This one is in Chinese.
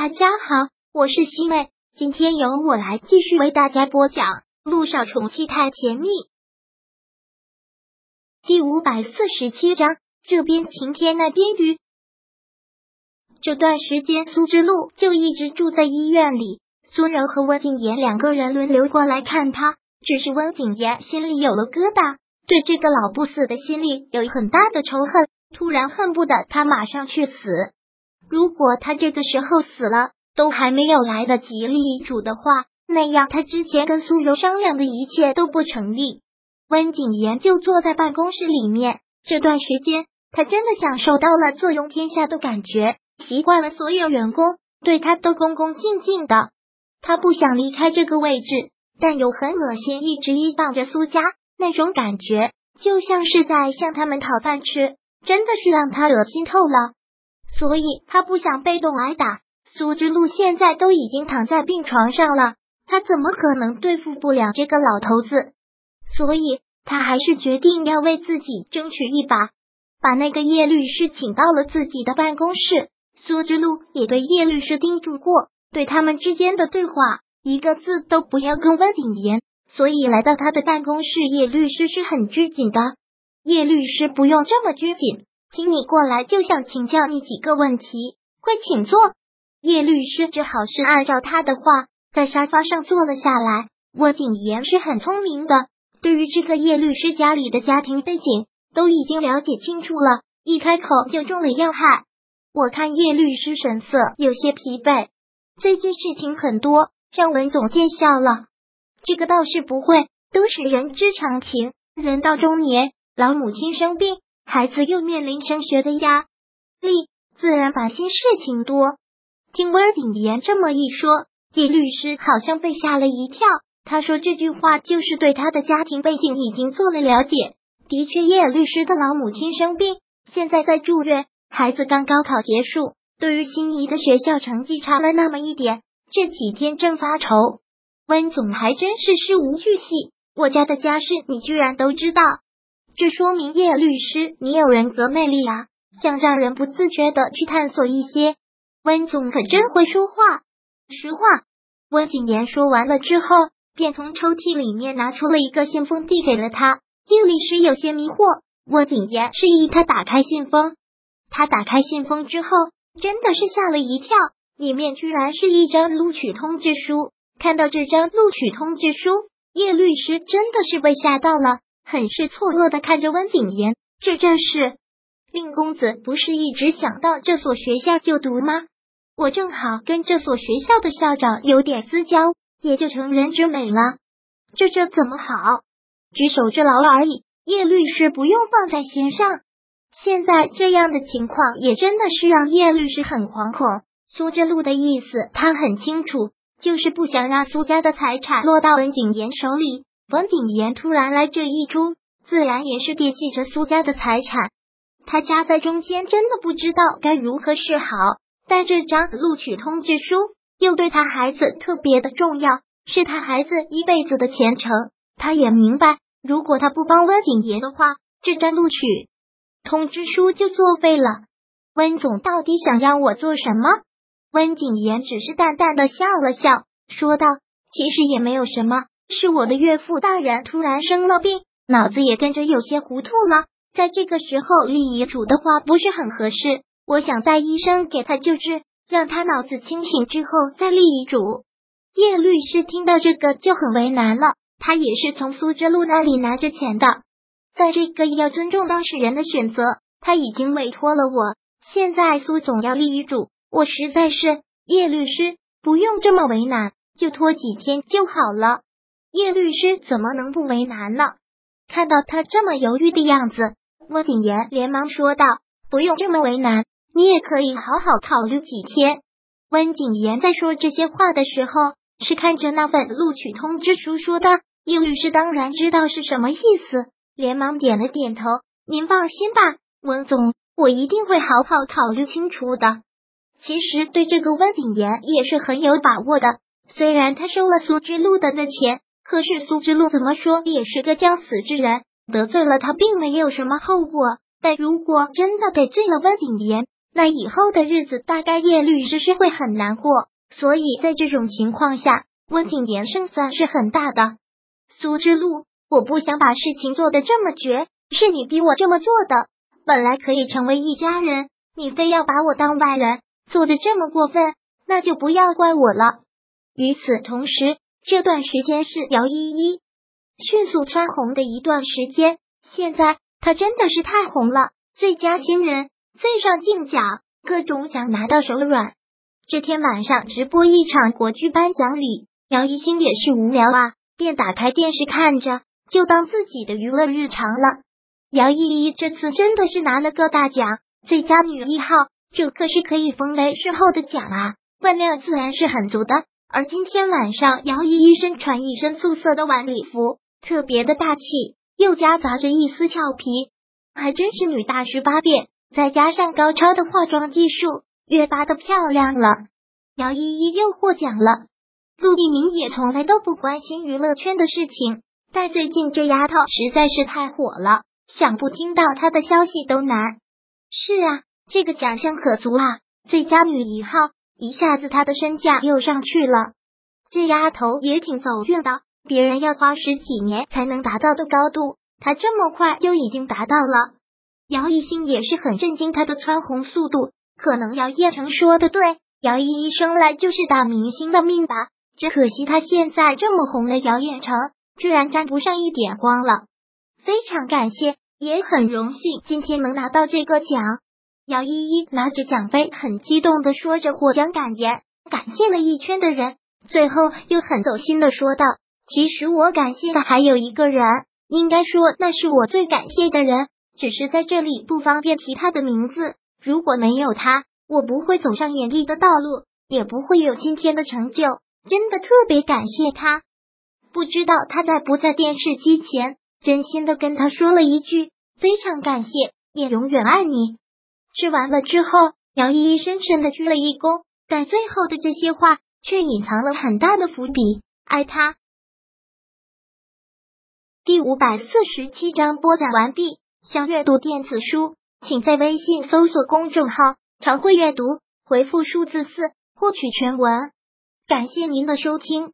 大家好，我是西妹，今天由我来继续为大家播讲《路上宠妻太甜蜜》第五百四十七章。这边晴天，那边雨。这段时间，苏之路就一直住在医院里。苏柔和温景言两个人轮流过来看他，只是温景言心里有了疙瘩，对这个老不死的心里有很大的仇恨，突然恨不得他马上去死。如果他这个时候死了，都还没有来得及立遗嘱的话，那样他之前跟苏柔商量的一切都不成立。温景言就坐在办公室里面，这段时间他真的享受到了坐拥天下的感觉，习惯了所有员工对他都恭恭敬敬的。他不想离开这个位置，但又很恶心，一直依傍着苏家，那种感觉就像是在向他们讨饭吃，真的是让他恶心透了。所以他不想被动挨打。苏之路现在都已经躺在病床上了，他怎么可能对付不了这个老头子？所以他还是决定要为自己争取一把，把那个叶律师请到了自己的办公室。苏之路也对叶律师叮嘱过，对他们之间的对话一个字都不要跟温景言。所以来到他的办公室，叶律师是很拘谨的。叶律师不用这么拘谨。请你过来，就想请教你几个问题，快请坐。叶律师只好是按照他的话，在沙发上坐了下来。我景言是很聪明的，对于这个叶律师家里的家庭背景都已经了解清楚了，一开口就中了要害。我看叶律师神色有些疲惫，最近事情很多，让文总见笑了。这个倒是不会，都是人之常情。人到中年，老母亲生病。孩子又面临升学的压力，自然烦心事情多。听温景言这么一说，叶律师好像被吓了一跳。他说这句话就是对他的家庭背景已经做了了解。的确，叶律师的老母亲生病，现在在住院。孩子刚高考结束，对于心仪的学校成绩差了那么一点，这几天正发愁。温总还真是事无巨细，我家的家事你居然都知道。这说明叶律师，你有人格魅力啊，想让人不自觉的去探索一些。温总可真会说话。实话，温景言说完了之后，便从抽屉里面拿出了一个信封，递给了他。叶律师有些迷惑，温景言示意他打开信封。他打开信封之后，真的是吓了一跳，里面居然是一张录取通知书。看到这张录取通知书，叶律师真的是被吓到了。很是错愕的看着温景言，这正是令公子不是一直想到这所学校就读吗？我正好跟这所学校的校长有点私交，也就成人之美了。这这怎么好？举手之劳而已，叶律师不用放在心上。现在这样的情况也真的是让叶律师很惶恐。苏之路的意思他很清楚，就是不想让苏家的财产落到温景言手里。温景言突然来这一出，自然也是惦记着苏家的财产。他夹在中间，真的不知道该如何是好。但这张录取通知书又对他孩子特别的重要，是他孩子一辈子的前程。他也明白，如果他不帮温景言的话，这张录取通知书就作废了。温总到底想让我做什么？温景言只是淡淡的笑了笑，说道：“其实也没有什么。”是我的岳父大人突然生了病，脑子也跟着有些糊涂了。在这个时候立遗嘱的话不是很合适，我想在医生给他救治，让他脑子清醒之后再立遗嘱。叶律师听到这个就很为难了，他也是从苏之路那里拿着钱的，在这个要尊重当事人的选择，他已经委托了我。现在苏总要立遗嘱，我实在是叶律师不用这么为难，就拖几天就好了。叶律师怎么能不为难呢？看到他这么犹豫的样子，温景言连忙说道：“不用这么为难，你也可以好好考虑几天。”温景言在说这些话的时候，是看着那份录取通知书说的。叶律师当然知道是什么意思，连忙点了点头：“您放心吧，温总，我一定会好好考虑清楚的。”其实对这个温景言也是很有把握的，虽然他收了苏之路的那钱。可是苏之路怎么说也是个将死之人，得罪了他并没有什么后果。但如果真的得罪了温景言，那以后的日子大概叶律师是会很难过。所以在这种情况下，温景言胜算是很大的。苏之路，我不想把事情做得这么绝，是你逼我这么做的。本来可以成为一家人，你非要把我当外人，做的这么过分，那就不要怪我了。与此同时，这段时间是姚依依迅速蹿红的一段时间。现在她真的是太红了，最佳新人、最上镜奖，各种奖拿到手软。这天晚上直播一场国剧颁奖礼，姚一星也是无聊啊，便打开电视看着，就当自己的娱乐日常了。姚依依这次真的是拿了个大奖，最佳女一号，这可是可以封为视后的奖啊，分量自然是很足的。而今天晚上，姚依依身穿一身素色的晚礼服，特别的大气，又夹杂着一丝俏皮，还真是女大十八变，再加上高超的化妆技术。越发的漂亮了，姚依依又获奖了。陆一鸣也从来都不关心娱乐圈的事情，但最近这丫头实在是太火了，想不听到她的消息都难。是啊，这个奖项可足啊，最佳女一号，一下子她的身价又上去了。这丫头也挺走运的，别人要花十几年才能达到的高度，她这么快就已经达到了。姚一星也是很震惊她的蹿红速度。可能姚叶成说的对，姚依依生来就是大明星的命吧？只可惜她现在这么红的姚叶成，居然沾不上一点光了。非常感谢，也很荣幸今天能拿到这个奖。姚依依拿着奖杯，很激动的说着获奖感言，感谢了一圈的人，最后又很走心的说道：“其实我感谢的还有一个人，应该说那是我最感谢的人，只是在这里不方便提他的名字。”如果没有他，我不会走上演艺的道路，也不会有今天的成就。真的特别感谢他。不知道他在不在电视机前，真心的跟他说了一句非常感谢，也永远爱你。吃完了之后，姚依依深深的鞠了一躬，但最后的这些话却隐藏了很大的伏笔。爱他。第五百四十七章播讲完毕。想阅读电子书。请在微信搜索公众号“常会阅读”，回复数字四获取全文。感谢您的收听。